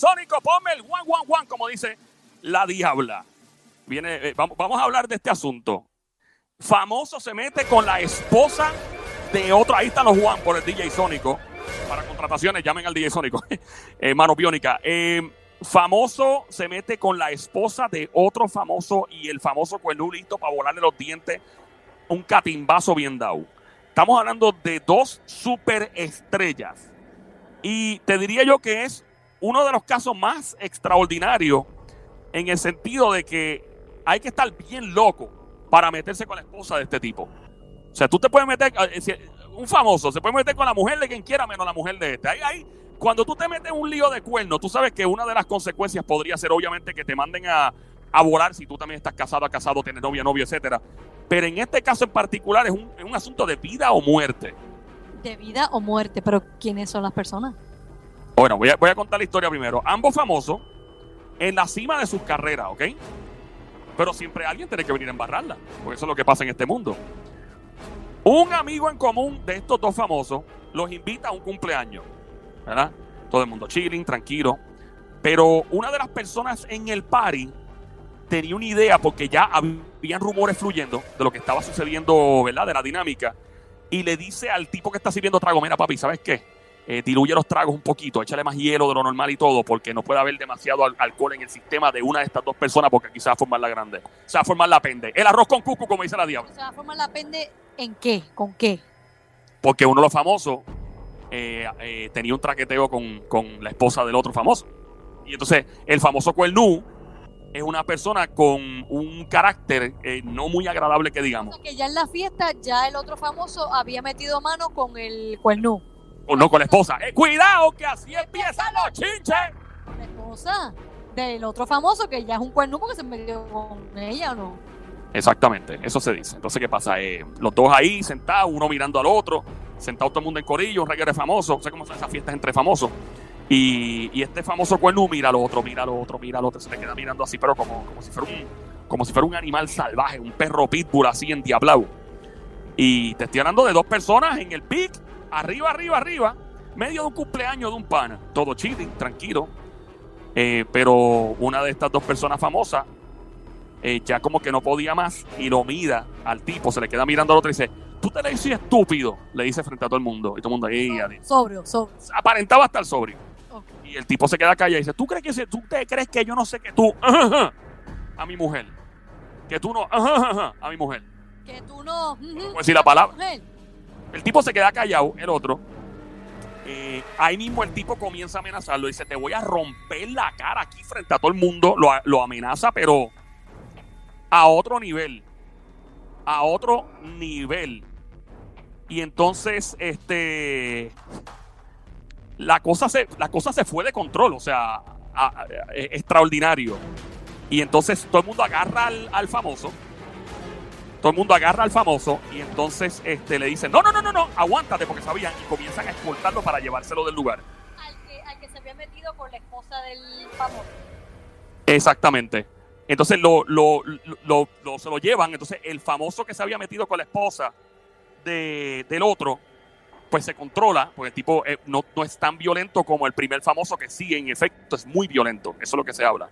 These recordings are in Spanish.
Sónico, ponme el one, one, one, como dice la diabla. Viene, eh, vamos, vamos a hablar de este asunto. Famoso se mete con la esposa de otro. Ahí están los Juan por el DJ Sónico. Para contrataciones, llamen al DJ Sónico. eh, mano biónica. Eh, famoso se mete con la esposa de otro famoso y el famoso cuernú listo para volarle los dientes. Un catimbazo bien dado. Estamos hablando de dos superestrellas. Y te diría yo que es uno de los casos más extraordinarios en el sentido de que hay que estar bien loco para meterse con la esposa de este tipo. O sea, tú te puedes meter, eh, un famoso se puede meter con la mujer de quien quiera menos la mujer de este. Ahí, ahí, cuando tú te metes un lío de cuerno, tú sabes que una de las consecuencias podría ser obviamente que te manden a, a volar si tú también estás casado, casado, tienes novia, novio, etcétera. Pero en este caso en particular es un, es un asunto de vida o muerte. De vida o muerte, pero ¿quiénes son las personas? Bueno, voy a, voy a contar la historia primero. Ambos famosos en la cima de sus carreras, ¿ok? Pero siempre alguien tiene que venir a embarrarla, porque eso es lo que pasa en este mundo. Un amigo en común de estos dos famosos los invita a un cumpleaños, ¿verdad? Todo el mundo chilling, tranquilo. Pero una de las personas en el party tenía una idea, porque ya habían rumores fluyendo de lo que estaba sucediendo, ¿verdad? De la dinámica. Y le dice al tipo que está sirviendo trago, mira papi, ¿sabes qué? Eh, diluye los tragos un poquito, échale más hielo de lo normal y todo, porque no puede haber demasiado al alcohol en el sistema de una de estas dos personas, porque aquí se va a formar la grande. Se va a formar la pende. El arroz con cucu, como dice la diabla. ¿Se va a formar la pende en qué? ¿Con qué? Porque uno de los famosos eh, eh, tenía un traqueteo con, con, la esposa del otro famoso. Y entonces, el famoso cuernú es una persona con un carácter eh, no muy agradable que digamos. O sea, que ya en la fiesta, ya el otro famoso había metido mano con el cuernú. O no, con la esposa. Eh, cuidado, que así empiezan los chinches. La esposa del otro famoso, que ya es un cuernú porque se metió con ella o no. Exactamente, eso se dice. Entonces, ¿qué pasa? Eh, los dos ahí sentados, uno mirando al otro, sentado todo el mundo en corillo, un reguero famoso. No sé cómo son esas fiestas entre famosos. Y, y, este famoso cuernú mira al otro, mira al otro, mira al otro, se le queda mirando así, pero como, como, si, fuera un, como si fuera un animal salvaje, un perro pitbull así en diablado. Y te estoy hablando de dos personas en el pic, arriba, arriba, arriba, medio de un cumpleaños de un pana. Todo chilling, tranquilo. Eh, pero una de estas dos personas famosas eh, ya como que no podía más y lo mira al tipo, se le queda mirando al otro y dice, tú te le dices estúpido, le dice frente a todo el mundo. Y todo el mundo ahí. Sobrio, sobrio. Aparentaba estar sobrio. Okay. Y el tipo se queda callado y dice, ¿tú crees que tú te crees que yo no sé que tú a mi mujer? Que tú no a mi mujer. Que tú no. Puedo decir la palabra. El tipo se queda callado, el otro. Eh, ahí mismo el tipo comienza a amenazarlo. Dice, te voy a romper la cara aquí frente a todo el mundo. Lo, amenaza, pero a otro nivel. A otro nivel. Y entonces, este. La cosa se, la cosa se fue de control, o sea, extraordinario. Y entonces todo el mundo agarra al, al, famoso. Todo el mundo agarra al famoso y entonces este, le dicen, no, no, no, no, no, aguántate porque sabían y comienzan a exportarlo para llevárselo del lugar. Al que, al que se había metido con la esposa del famoso. Exactamente. Entonces lo, lo, lo, lo, se lo llevan. Entonces el famoso que se había metido con la esposa de, del otro, pues se controla, porque el tipo eh, no, no, es tan violento como el primer famoso que sí, en efecto, es muy violento. Eso es lo que se habla.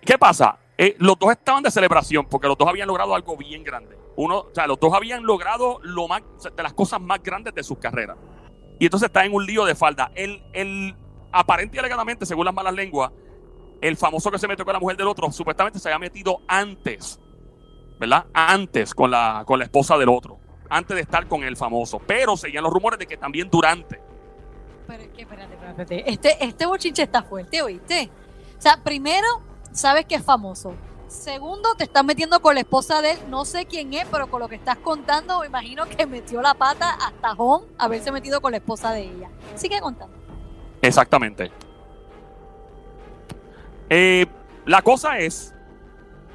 ¿Qué pasa? Eh, los dos estaban de celebración porque los dos habían logrado algo bien grande. Uno, o sea, los dos habían logrado lo más, de las cosas más grandes de sus carreras. Y entonces está en un lío de falda. El, el aparente y alegadamente, según las malas lenguas, el famoso que se metió con la mujer del otro, supuestamente se había metido antes, ¿verdad? Antes con la, con la esposa del otro, antes de estar con el famoso. Pero seguían los rumores de que también durante. Pero espérate, espérate. Este, este bochinche está fuerte, ¿oíste? O sea, primero, sabes que es famoso. Segundo, te estás metiendo con la esposa de él. No sé quién es, pero con lo que estás contando, me imagino que metió la pata hasta Jon haberse metido con la esposa de ella. Sigue contando. Exactamente. Eh, la cosa es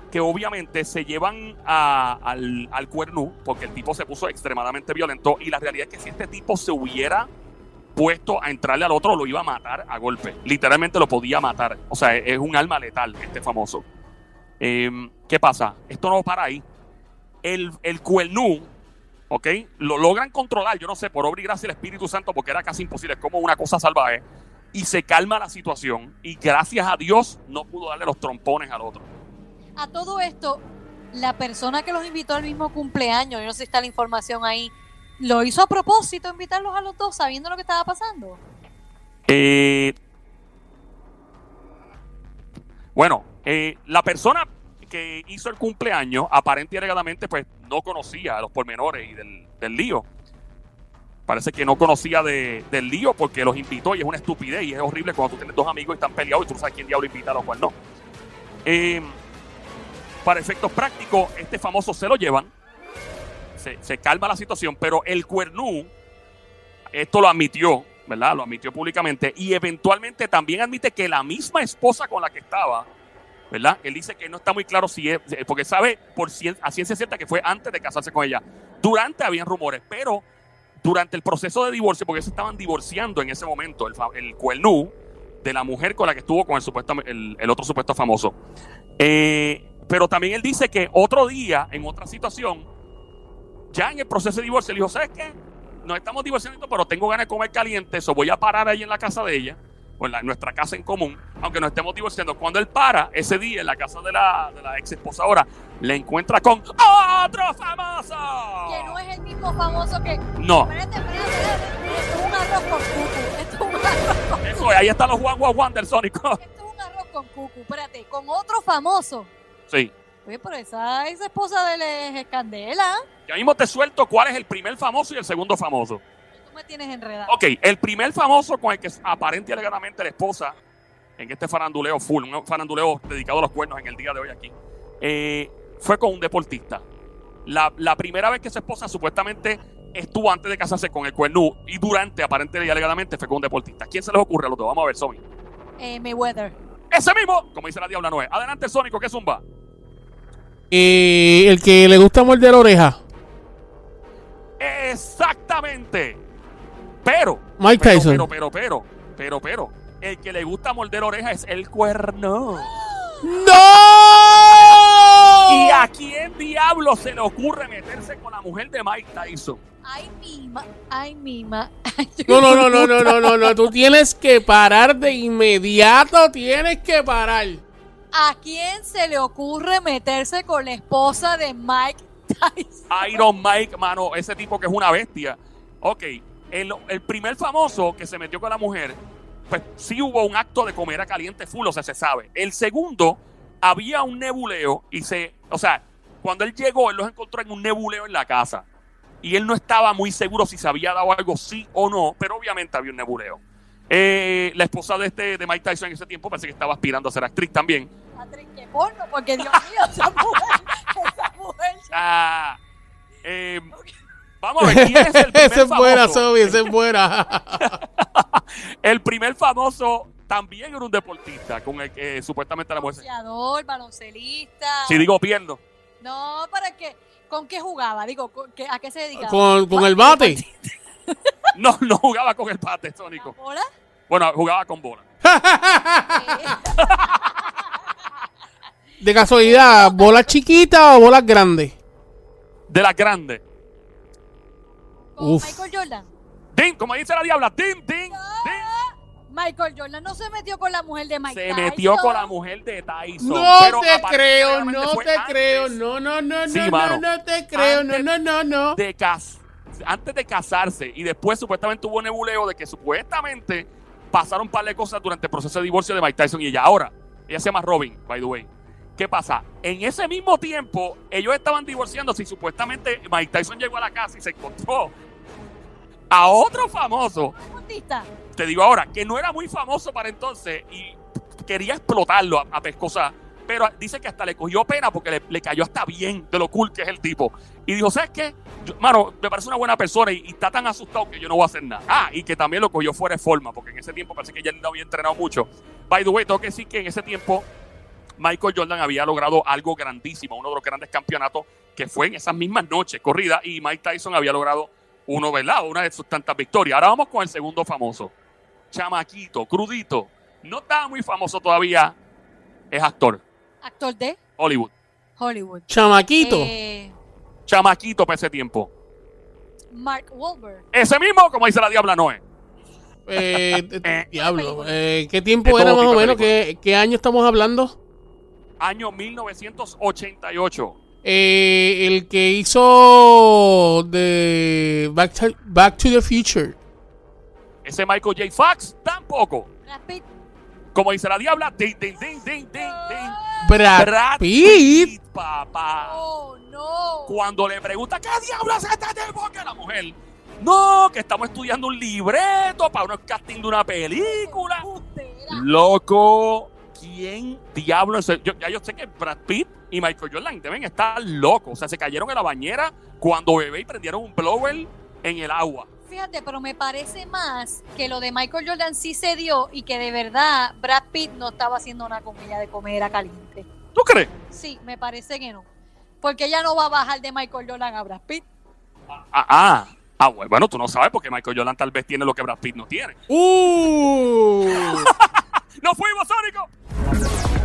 que obviamente se llevan al, al cuernú porque el tipo se puso extremadamente violento y la realidad es que si este tipo se hubiera puesto a entrarle al otro lo iba a matar a golpe. Literalmente lo podía matar. O sea, es un alma letal este famoso. Eh, ¿Qué pasa? Esto no para ahí. El, el cuernú, ¿ok? Lo logran controlar, yo no sé, por obra y gracia del Espíritu Santo porque era casi imposible, es como una cosa salvaje y se calma la situación y gracias a Dios no pudo darle los trompones al otro. A todo esto, la persona que los invitó al mismo cumpleaños, yo no sé si está la información ahí, ¿lo hizo a propósito invitarlos a los dos sabiendo lo que estaba pasando? Eh, bueno, eh, la persona que hizo el cumpleaños, aparente y alegadamente, pues no conocía los pormenores y del, del lío. Parece que no conocía de- del lío porque los invitó y es una estupidez y es horrible cuando tú tienes dos amigos y están peleados y tú no sabes quién diablo invita a los cual no. Eh, para efectos prácticos, este famoso se lo llevan, se, calma la situación, pero el cuernú, esto lo admitió, ¿verdad? Lo admitió públicamente y eventualmente también admite que la misma esposa con la que estaba, ¿verdad? Él dice que no está muy claro si es, porque sabe por cien- a ciencia cierta que fue antes de casarse con ella. Durante habían rumores, pero durante el proceso de divorcio, porque se estaban divorciando en ese momento, el, el cuernú de la mujer con la que estuvo con el, supuesto, el, el otro supuesto famoso. Eh, pero también él dice que otro día, en otra situación, ya en el proceso de divorcio, él dijo, ¿sabes qué? Nos estamos divorciando, pero tengo ganas de comer caliente, eso voy a parar ahí en la casa de ella, o en, la- en nuestra casa en común, aunque nos estemos divorciando. Cuando él para, ese día en la casa de la, de la ex esposa ahora, le encuentra con otro famoso. Que no es el mismo famoso que... No, Espérate, espérate, espérate. Esto es un arroz con cucu. Esto es un arroz con eso es, ahí están los Juan Juan Wander Sónico. Esto es un arroz con cucu. Espérate, con otro famoso. Sí. Oye, pero esa ex esposa de es Candela. Ya mismo te suelto cuál es el primer famoso y el segundo famoso. Tú me tienes enredado. Ok, el primer famoso con el que aparente y alegadamente la esposa, en este faranduleo full, un faranduleo dedicado a los cuernos en el día de hoy aquí, eh, fue con un deportista. La, la primera vez que su esposa supuestamente estuvo antes de casarse con el cuernú y durante, aparente y alegadamente, fue con un deportista. ¿Quién se les ocurre a los dos? Vamos a ver, Sony. Eh, Mayweather. Ese mismo, como dice la Diabla Noé. Adelante, Sónico, ¿qué zumba? Eh, el que le gusta morder oreja. Exactamente. Pero, Mike pero, Tyson. pero, pero, pero, pero, pero, el que le gusta morder oreja es el cuerno. ¡No! ¿Y a quién diablo se le ocurre meterse con la mujer de Mike Tyson? Ay, mima. Ay, mima. No, no, no, no, no, no, no, no. Tú tienes que parar de inmediato. Tienes que parar. ¿A quién se le ocurre meterse con la esposa de Mike Tyson? Iron Mike, mano, ese tipo que es una bestia. Ok, el, el primer famoso que se metió con la mujer, pues sí hubo un acto de comer a caliente full, o sea, se sabe. El segundo, había un nebuleo y se, o sea, cuando él llegó, él los encontró en un nebuleo en la casa. Y él no estaba muy seguro si se había dado algo sí o no, pero obviamente había un nebuleo. Eh, la esposa de este de Mike Tyson en ese tiempo parece que estaba aspirando a ser actriz también. Patrick, qué porno, porque Dios mío, esa mujer, esa mujer. Ah, eh, vamos a ver quién es el primer Esa es buena, famoso? Sobi, esa es buena. El primer famoso también era un deportista con el que supuestamente la mujer. Boxeador, baloncelista. Si digo pierdo. No, ¿para qué? ¿Con qué jugaba? Digo, ¿con qué- ¿a qué se dedicaba? Con, con el bate. No, no jugaba con el bate, Sónico. ¿La bola? Bueno, jugaba con bola. De casualidad, ¿bolas chiquitas o bolas grandes? De las grandes. ¿Con Uf. Michael Jordan? Din, como dice la diabla, din, din, din. Michael Jordan no se metió con la mujer de Mike Se Tyson. metió con la mujer de Tyson. No pero te creo, no te antes creo, no, no, no, Sí, no, no, mano. no te creo, no, no, no, no. de cas antes de casarse y después supuestamente hubo nebuleo de que supuestamente pasaron un par de cosas durante el proceso de divorcio de Mike Tyson y ella. Ahora, ella se llama Robin, by the way. ¿Qué pasa? En ese mismo tiempo, ellos estaban divorciándose y supuestamente Mike Tyson llegó a la casa y se encontró a otro famoso, te digo ahora, que no era muy famoso para entonces y quería explotarlo a, a pescosa. Pero dice que hasta le cogió pena porque le, le cayó hasta bien de lo cool que es el tipo. Y dijo, ¿sabes qué? Yo- mano, me parece una buena persona y, está tan asustado que yo no voy a hacer nada. Ah, y que también lo cogió fuera de forma, porque en ese tiempo parece que ya no había entrenado mucho. By the way, tengo que decir que en ese tiempo Michael Jordan había logrado algo grandísimo, uno de los grandes campeonatos que fue en esas mismas noches corridas y Mike Tyson había logrado uno, ¿verdad? Una de sus tantas victorias. Ahora vamos con el segundo famoso. Chamaquito, crudito. No está muy famoso todavía. Es actor. Actor de Hollywood. Hollywood. Chamaquito. Eh, Chamaquito para ese tiempo. Mark Wahlberg. Ese mismo, como dice la Diabla Noé. Eh, eh, diablo. eh, ¿Qué tiempo era más o menos? ¿Qué, qué año estamos hablando? Año 1988. Eh, el que hizo de Back to, Back to the Future. Ese Michael J. Fox tampoco. Como dice la diabla, ding, ding, ding, ding, ding, ding. Brad, Brad Pitt. Pitt, papá. Oh, no. Cuando le pregunta, ¿qué diablo es este tipo? Que la mujer, no, que estamos estudiando un libreto para unos casting de una película. Loco, ¿quién diablo es? el- Yo, ya yo sé que Brad Pitt y Michael Jordan deben estar locos. O sea, se cayeron en la bañera cuando bebé y prendieron un blower en el agua. Fíjate, pero me parece más que lo de Michael Jordan sí se dio y que de verdad Brad Pitt no estaba haciendo una comida de comer a caliente. ¿Tú crees? Sí, me parece que no. Porque ella no va a bajar de Michael Jordan a Brad Pitt. Ah, ah, ah, bueno, bueno, tú no sabes porque Michael Jordan tal vez tiene lo que Brad Pitt no tiene. Uh. ¡No fuimos, Sónico!